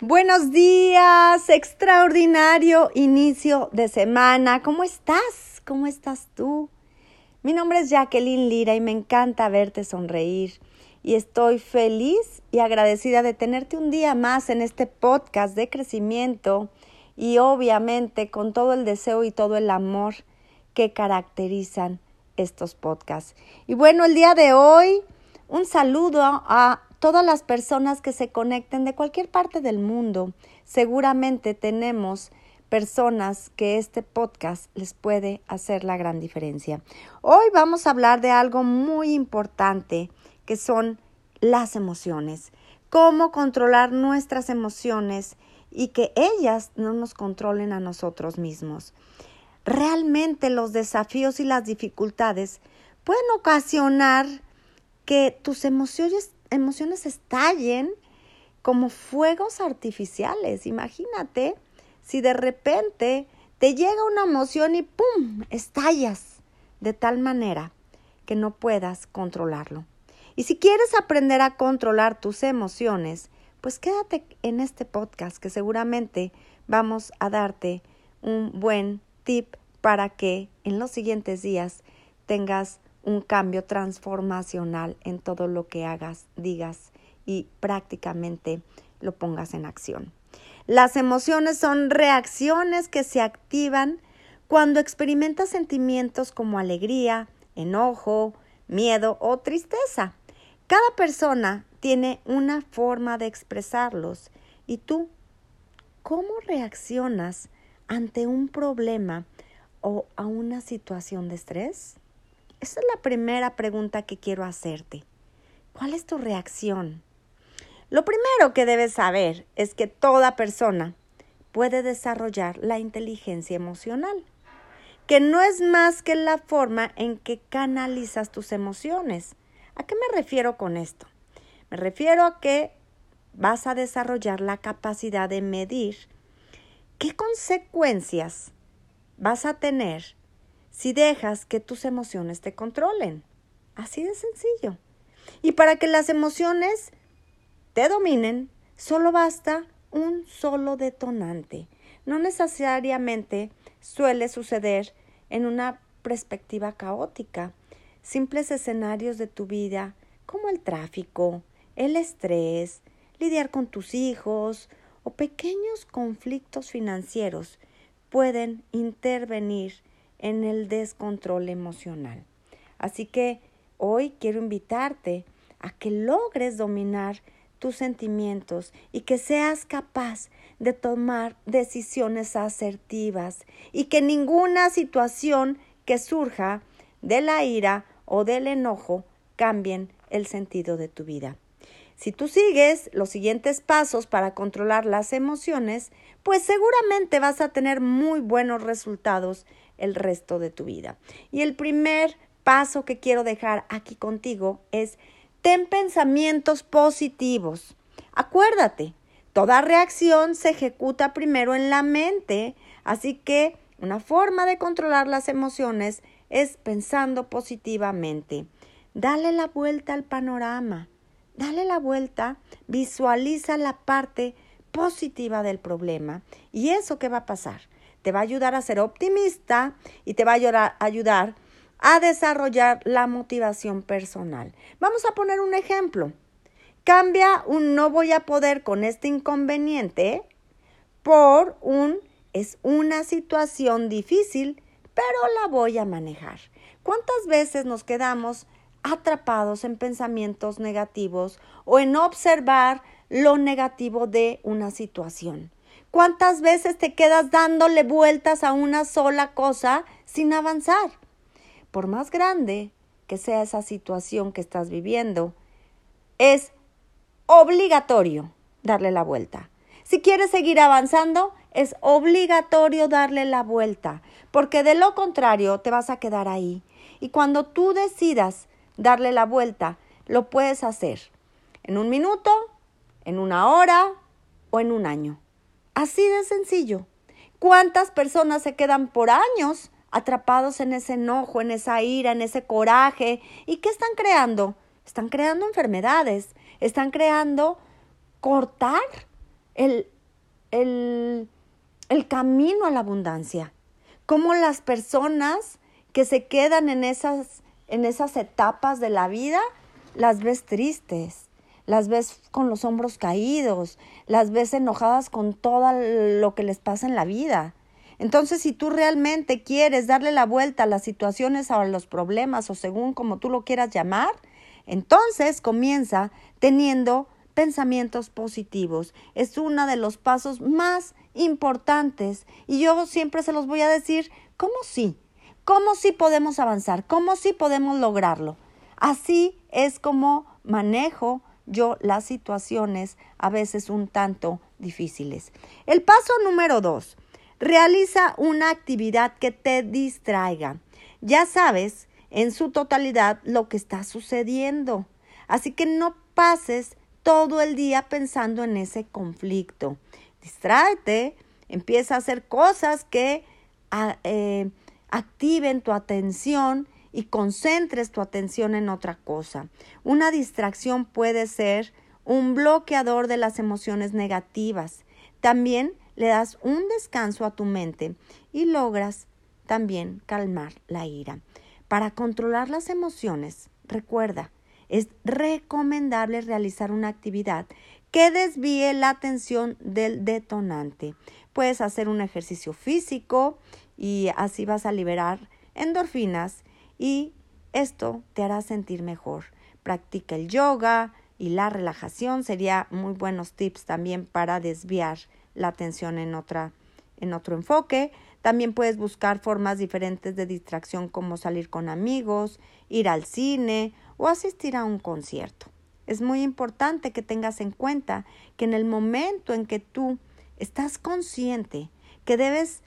Buenos días, extraordinario inicio de semana. ¿Cómo estás? ¿Cómo estás tú? Mi nombre es Jacqueline Lira y me encanta verte sonreír. Y estoy feliz y agradecida de tenerte un día más en este podcast de crecimiento y obviamente con todo el deseo y todo el amor que caracterizan estos podcasts. Y bueno, el día de hoy, un saludo a todas las personas que se conecten de cualquier parte del mundo. Seguramente tenemos personas que este podcast les puede hacer la gran diferencia. Hoy vamos a hablar de algo muy importante que son las emociones. Cómo controlar nuestras emociones y que ellas no nos controlen a nosotros mismos. Realmente los desafíos y las dificultades pueden ocasionar que tus emociones emociones estallen como fuegos artificiales. Imagínate si de repente te llega una emoción y ¡pum! estallas de tal manera que no puedas controlarlo. Y si quieres aprender a controlar tus emociones, pues quédate en este podcast que seguramente vamos a darte un buen tip para que en los siguientes días tengas un cambio transformacional en todo lo que hagas, digas y prácticamente lo pongas en acción. Las emociones son reacciones que se activan cuando experimentas sentimientos como alegría, enojo, miedo o tristeza. Cada persona tiene una forma de expresarlos y tú, ¿cómo reaccionas ante un problema o a una situación de estrés? Esa es la primera pregunta que quiero hacerte. ¿Cuál es tu reacción? Lo primero que debes saber es que toda persona puede desarrollar la inteligencia emocional, que no es más que la forma en que canalizas tus emociones. ¿A qué me refiero con esto? Me refiero a que vas a desarrollar la capacidad de medir qué consecuencias vas a tener si dejas que tus emociones te controlen. Así de sencillo. Y para que las emociones te dominen, solo basta un solo detonante. No necesariamente suele suceder en una perspectiva caótica. Simples escenarios de tu vida como el tráfico, el estrés, lidiar con tus hijos o pequeños conflictos financieros pueden intervenir en el descontrol emocional. Así que hoy quiero invitarte a que logres dominar tus sentimientos y que seas capaz de tomar decisiones asertivas y que ninguna situación que surja de la ira o del enojo cambien el sentido de tu vida. Si tú sigues los siguientes pasos para controlar las emociones, pues seguramente vas a tener muy buenos resultados el resto de tu vida. Y el primer paso que quiero dejar aquí contigo es ten pensamientos positivos. Acuérdate, toda reacción se ejecuta primero en la mente, así que una forma de controlar las emociones es pensando positivamente. Dale la vuelta al panorama, dale la vuelta, visualiza la parte positiva del problema y eso qué va a pasar te va a ayudar a ser optimista y te va a ayudar a desarrollar la motivación personal. Vamos a poner un ejemplo. Cambia un no voy a poder con este inconveniente por un es una situación difícil, pero la voy a manejar. ¿Cuántas veces nos quedamos atrapados en pensamientos negativos o en observar lo negativo de una situación? ¿Cuántas veces te quedas dándole vueltas a una sola cosa sin avanzar? Por más grande que sea esa situación que estás viviendo, es obligatorio darle la vuelta. Si quieres seguir avanzando, es obligatorio darle la vuelta, porque de lo contrario te vas a quedar ahí. Y cuando tú decidas darle la vuelta, lo puedes hacer en un minuto, en una hora o en un año. Así de sencillo. ¿Cuántas personas se quedan por años atrapados en ese enojo, en esa ira, en ese coraje? ¿Y qué están creando? Están creando enfermedades, están creando cortar el, el, el camino a la abundancia, cómo las personas que se quedan en esas, en esas etapas de la vida, las ves tristes, las ves con los hombros caídos, las ves enojadas con todo lo que les pasa en la vida. Entonces, si tú realmente quieres darle la vuelta a las situaciones a los problemas o según como tú lo quieras llamar, entonces comienza teniendo pensamientos positivos. Es uno de los pasos más importantes y yo siempre se los voy a decir, ¿cómo sí? ¿Cómo sí podemos avanzar? ¿Cómo sí podemos lograrlo? Así es como manejo yo las situaciones a veces un tanto difíciles. El paso número dos, realiza una actividad que te distraiga. Ya sabes en su totalidad lo que está sucediendo. Así que no pases todo el día pensando en ese conflicto. Distráete, empieza a hacer cosas que eh, activen tu atención y concentres tu atención en otra cosa. Una distracción puede ser un bloqueador de las emociones negativas. También le das un descanso a tu mente y logras también calmar la ira. Para controlar las emociones, recuerda, es recomendable realizar una actividad que desvíe la atención del detonante. Puedes hacer un ejercicio físico y así vas a liberar endorfinas y esto te hará sentir mejor. Practica el yoga y la relajación sería muy buenos tips también para desviar la atención en otra en otro enfoque. También puedes buscar formas diferentes de distracción como salir con amigos, ir al cine o asistir a un concierto. Es muy importante que tengas en cuenta que en el momento en que tú estás consciente que debes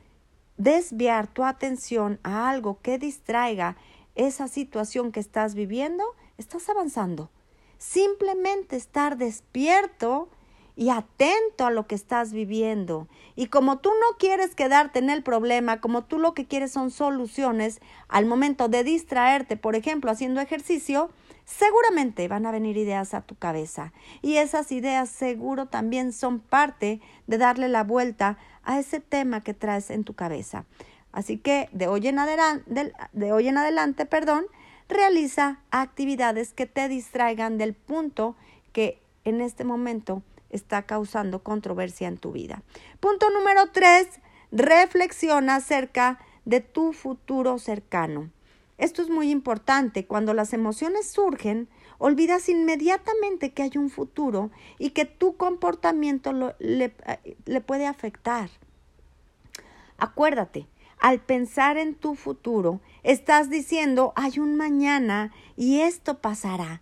desviar tu atención a algo que distraiga esa situación que estás viviendo, estás avanzando. Simplemente estar despierto y atento a lo que estás viviendo. Y como tú no quieres quedarte en el problema, como tú lo que quieres son soluciones, al momento de distraerte, por ejemplo, haciendo ejercicio, seguramente van a venir ideas a tu cabeza. Y esas ideas seguro también son parte de darle la vuelta a ese tema que traes en tu cabeza. Así que de hoy en adelante, de en adelante perdón, realiza actividades que te distraigan del punto que en este momento está causando controversia en tu vida. Punto número tres, reflexiona acerca de tu futuro cercano. Esto es muy importante. Cuando las emociones surgen, olvidas inmediatamente que hay un futuro y que tu comportamiento le, le puede afectar. Acuérdate, al pensar en tu futuro, estás diciendo, hay un mañana y esto pasará.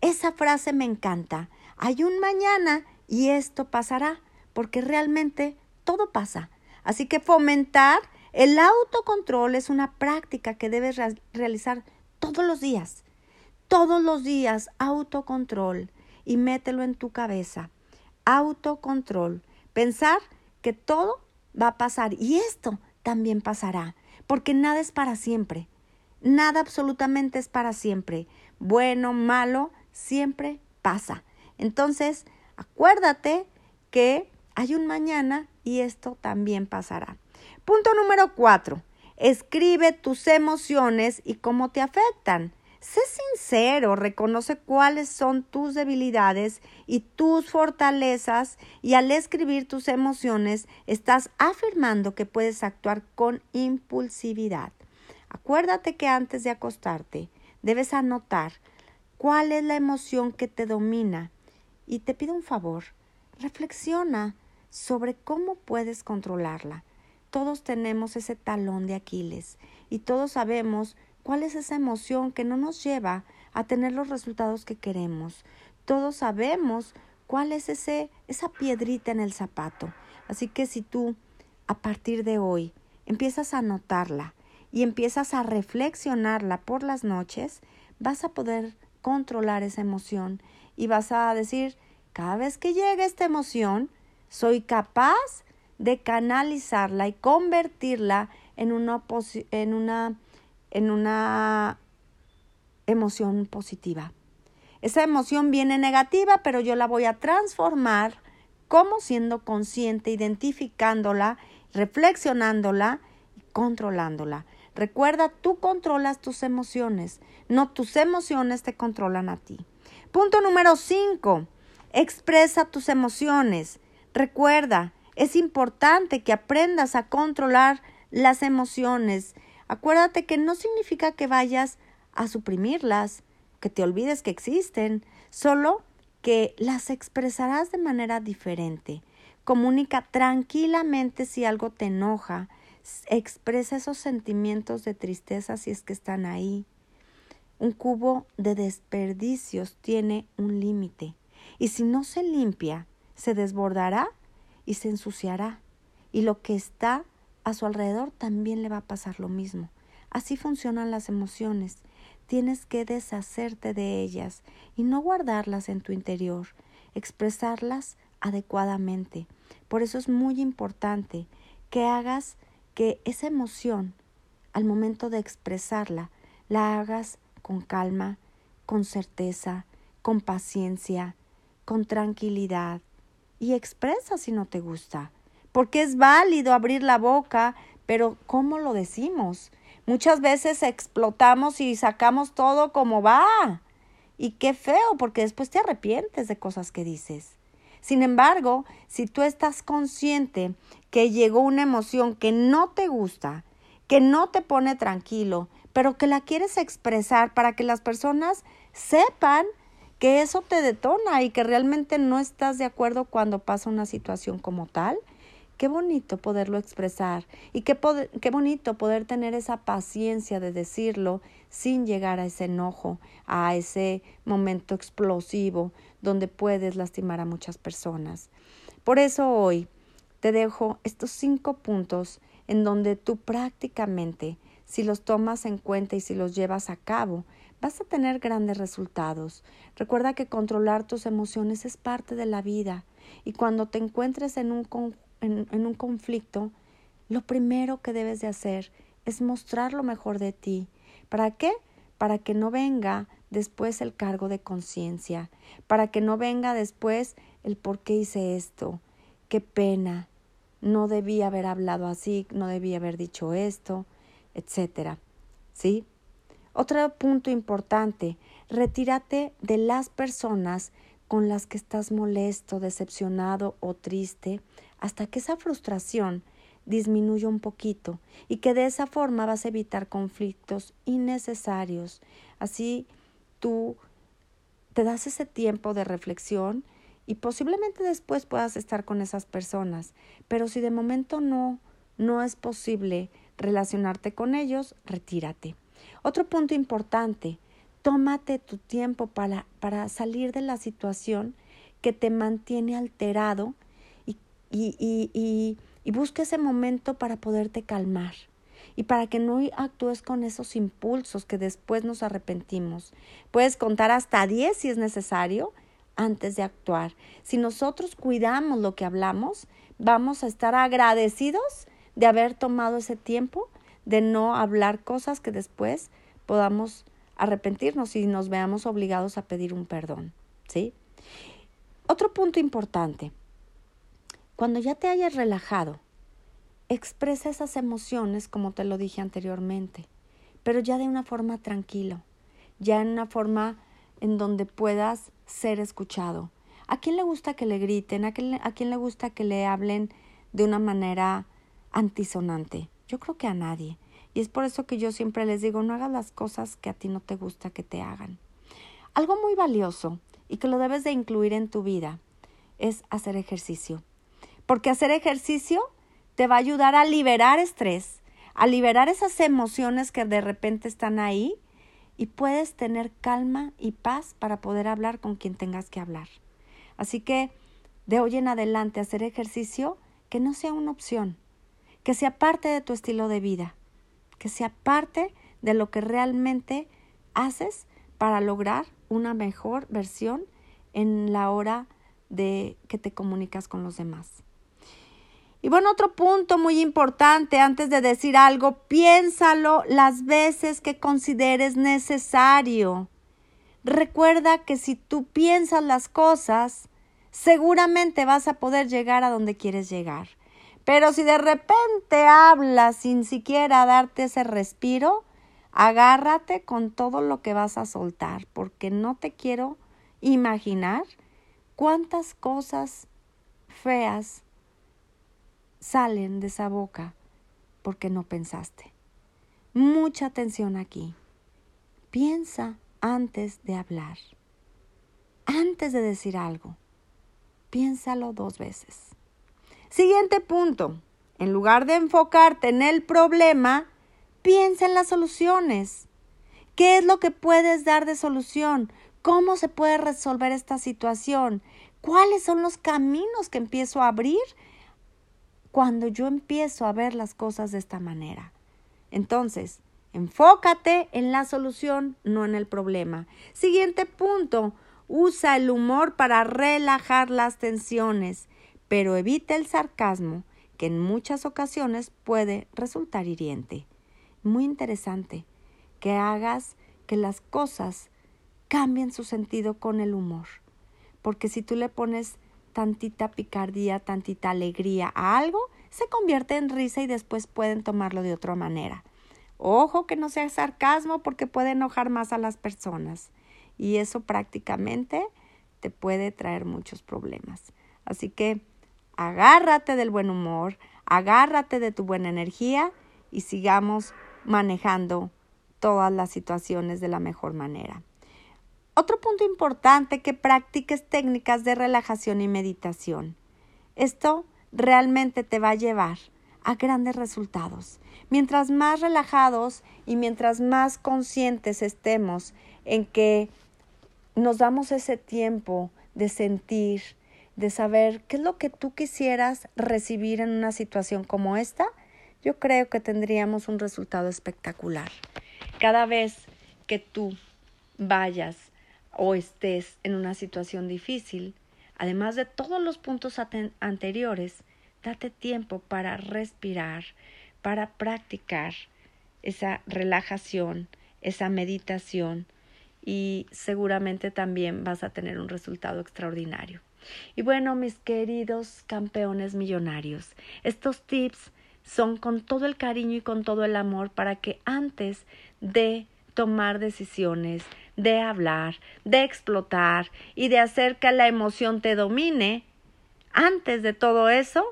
Esa frase me encanta. Hay un mañana y esto pasará, porque realmente todo pasa. Así que fomentar el autocontrol es una práctica que debes realizar todos los días. Todos los días, autocontrol. Y mételo en tu cabeza. Autocontrol. Pensar que todo va a pasar. Y esto también pasará. Porque nada es para siempre. Nada absolutamente es para siempre. Bueno, malo, siempre pasa. Entonces, Acuérdate que hay un mañana y esto también pasará. Punto número cuatro. Escribe tus emociones y cómo te afectan. Sé sincero, reconoce cuáles son tus debilidades y tus fortalezas y al escribir tus emociones estás afirmando que puedes actuar con impulsividad. Acuérdate que antes de acostarte debes anotar cuál es la emoción que te domina y te pido un favor, reflexiona sobre cómo puedes controlarla. Todos tenemos ese talón de Aquiles y todos sabemos cuál es esa emoción que no nos lleva a tener los resultados que queremos. Todos sabemos cuál es ese, esa piedrita en el zapato. Así que si tú, a partir de hoy, empiezas a notarla y empiezas a reflexionarla por las noches, vas a poder controlar esa emoción y vas a decir, cada vez que llega esta emoción, soy capaz de canalizarla y convertirla en una, en una, en una emoción positiva. Esa emoción viene negativa, pero yo la voy a transformar ¿Cómo? Siendo consciente, identificándola, reflexionándola y controlándola. Recuerda, tú controlas tus emociones, no tus emociones te controlan a ti. Punto número 5. Expresa tus emociones. Recuerda, es importante que aprendas a controlar las emociones. Acuérdate que no significa que vayas a suprimirlas, que te olvides que existen, solo que las expresarás de manera diferente. Comunica tranquilamente si algo te enoja, expresa esos sentimientos de tristeza si es que están ahí. Un cubo de desperdicios tiene un límite y si no se limpia, se desbordará y se ensuciará y lo que está a su alrededor también le va a pasar lo mismo. Así funcionan las emociones. Tienes que deshacerte de ellas y no guardarlas en tu interior, expresarlas adecuadamente. Por eso es muy importante que hagas que esa emoción, al momento de expresarla, la hagas con calma, con certeza, con paciencia, con tranquilidad y expresa si no te gusta. Porque es válido abrir la boca, pero ¿cómo lo decimos? Muchas veces explotamos y sacamos todo como va. Y qué feo, porque después te arrepientes de cosas que dices. Sin embargo, si tú estás consciente que llegó una emoción que no te gusta, que no te pone tranquilo, pero que la quieres expresar para que las personas sepan que eso te detona y que realmente no estás de acuerdo cuando pasa una situación como tal, qué bonito poderlo expresar y qué, qué, bonito poder tener esa paciencia de decirlo sin llegar a ese enojo, a ese momento explosivo donde puedes lastimar a muchas personas. Por eso hoy te dejo estos cinco puntos en donde tú prácticamente, si los tomas en cuenta y si los llevas a cabo, vas a tener grandes resultados. Recuerda que controlar tus emociones es parte de la vida y cuando te encuentres en un en, un conflicto, lo primero que debes de hacer es mostrar lo mejor de ti. ¿Para qué? Para que no venga después el cargo de conciencia, para que no venga después el por qué hice esto, qué pena, no debía haber hablado así, no debía haber dicho esto, etcétera. ¿Sí? Otro punto importante, retírate de las personas con las que estás molesto, decepcionado o triste, hasta que esa frustración disminuya un poquito y que de esa forma vas a evitar conflictos innecesarios. Así tú te das ese tiempo de reflexión y posiblemente después puedas estar con esas personas, pero si de momento no no es posible relacionarte con ellos, retírate. Otro punto importante, tómate tu tiempo para, para salir de la situación que te mantiene alterado y, y, y, busca ese momento para poderte calmar y para que no actúes con esos impulsos que después nos arrepentimos. Puedes contar hasta 10 si es necesario antes de actuar. Si nosotros cuidamos lo que hablamos, vamos a estar agradecidos de haber tomado ese tiempo de no hablar cosas que después podamos arrepentirnos y nos veamos obligados a pedir un perdón, ¿sí? Otro punto importante. Cuando ya te hayas relajado, expresa esas emociones como te lo dije anteriormente, pero ya de una forma tranquila, ya en una forma en donde puedas ser escuchado. ¿A quién le gusta que le griten? ¿A quién, a quién le gusta que le hablen de una manera antisonante? Yo creo que a nadie. Y es por eso que yo siempre les digo, no hagas las cosas que a ti no te gusta que te hagan. Algo muy valioso y que lo debes de incluir en tu vida es hacer ejercicio. Porque hacer ejercicio te va a ayudar a liberar estrés, a liberar esas emociones que de repente están ahí y puedes tener calma y paz para poder hablar con quien tengas que hablar. Así que de hoy en adelante hacer ejercicio que no sea una opción, que sea parte de tu estilo de vida que sea parte de lo que realmente haces para lograr una mejor versión en la hora de que te comunicas con los demás. Y bueno, otro punto muy importante antes de decir algo, piénsalo las veces que consideres necesario. Recuerda que si tú piensas las cosas, seguramente vas a poder llegar a donde quieres llegar. Pero si de repente hablas sin siquiera darte ese respiro, agárrate con todo lo que vas a soltar, porque no te quiero imaginar cuántas cosas feas salen de esa boca porque no pensaste. Mucha atención aquí. Piensa antes de hablar. Antes de decir algo. Piénsalo dos veces. Siguiente punto. En lugar de enfocarte en el problema, piensa en las soluciones. ¿Qué es lo que puedes dar de solución? ¿Cómo se puede resolver esta situación? ¿Cuáles son los caminos que empiezo a abrir cuando yo empiezo a ver las cosas de esta manera. Entonces, enfócate en la solución, no en el problema. Siguiente punto, usa el humor para relajar las tensiones, pero evita el sarcasmo, que en muchas ocasiones puede resultar hiriente. Muy interesante que hagas que las cosas cambien su sentido con el humor, porque si tú le pones tantita picardía, tantita alegría a algo, se convierte en risa y después pueden tomarlo de otra manera. Ojo que no sea sarcasmo porque puede enojar más a las personas y eso prácticamente te puede traer muchos problemas. Así que agárrate del buen humor, agárrate de tu buena energía y sigamos manejando todas las situaciones de la mejor manera. Otro punto importante, que practiques técnicas de relajación y meditación. Esto realmente te va a llevar a grandes resultados. Mientras más relajados y mientras más conscientes estemos en que nos damos ese tiempo de sentir, de saber qué es lo que tú quisieras recibir en una situación como esta, yo creo que tendríamos un resultado espectacular. Cada vez que tú vayas o estés en una situación difícil, además de todos los puntos anteriores, date tiempo para respirar, para practicar esa relajación, esa meditación y seguramente también vas a tener un resultado extraordinario. Y bueno, mis queridos campeones millonarios, estos tips son con todo el cariño y con todo el amor para que antes de tomar decisiones, de hablar, de explotar y de hacer que la emoción te domine, antes de todo eso,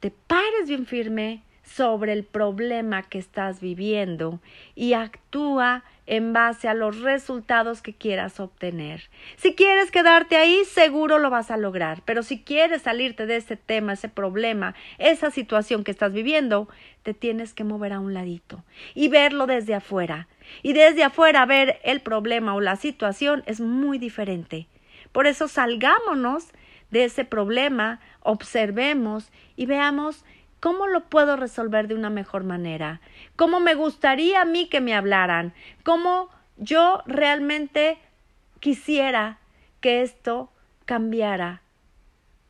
te pares bien firme sobre el problema que estás viviendo y actúa en base a los resultados que quieras obtener. Si quieres quedarte ahí, seguro lo vas a lograr, pero si quieres salirte de ese tema, ese problema, esa situación que estás viviendo, te tienes que mover a un ladito y verlo desde afuera. Y desde afuera ver el problema o la situación es muy diferente. Por eso salgámonos de ese problema, observemos y veamos ¿Cómo lo puedo resolver de una mejor manera? ¿Cómo me gustaría a mí que me hablaran? ¿Cómo yo realmente quisiera que esto cambiara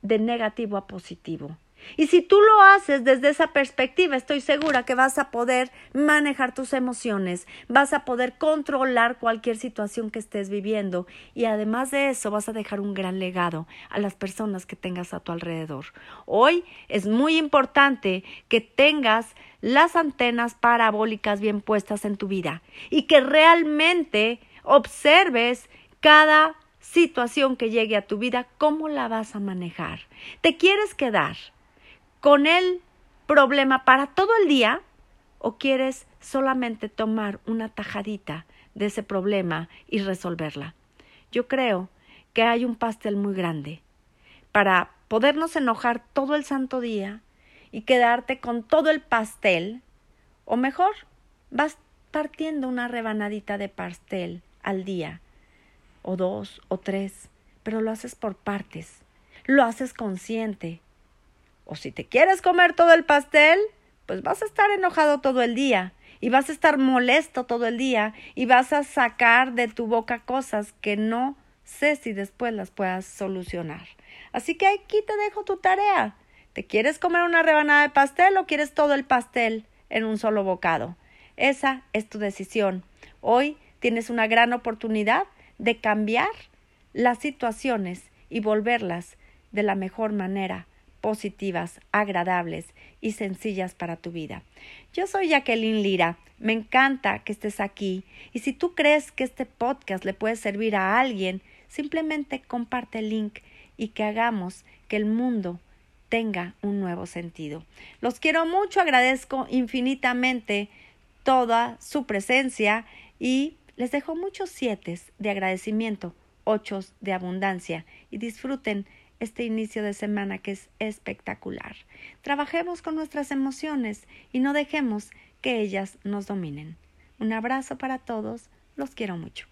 de negativo a positivo? Y si tú lo haces desde esa perspectiva, estoy segura que vas a poder manejar tus emociones, vas a poder controlar cualquier situación que estés viviendo y además de eso vas a dejar un gran legado a las personas que tengas a tu alrededor. Hoy es muy importante que tengas las antenas parabólicas bien puestas en tu vida y que realmente observes cada situación que llegue a tu vida, cómo la vas a manejar. ¿Te quieres quedar? Con el problema para todo el día o quieres solamente tomar una tajadita de ese problema y resolverla. Yo creo que hay un pastel muy grande para podernos enojar todo el santo día y quedarte con todo el pastel, o mejor, vas partiendo una rebanadita de pastel al día, o dos, o tres, pero lo haces por partes, lo haces consciente, o si te quieres comer todo el pastel, pues vas a estar enojado todo el día y vas a estar molesto todo el día y vas a sacar de tu boca cosas que no sé si después las puedas solucionar. Así que aquí te dejo tu tarea. ¿Te quieres comer una rebanada de pastel o quieres todo el pastel en un solo bocado? Esa es tu decisión. Hoy tienes una gran oportunidad de cambiar las situaciones y volverlas de la mejor manera, positivas, agradables y sencillas para tu vida. Yo soy Jacqueline Lira, me encanta que estés aquí y si tú crees que este podcast le puede servir a alguien, simplemente comparte el link y que hagamos que el mundo tenga un nuevo sentido. Los quiero mucho, agradezco infinitamente toda su presencia y les dejo muchos siete de agradecimiento, ocho de abundancia y disfruten este inicio de semana que es espectacular. Trabajemos con nuestras emociones y no dejemos que ellas nos dominen. Un abrazo para todos, los quiero mucho.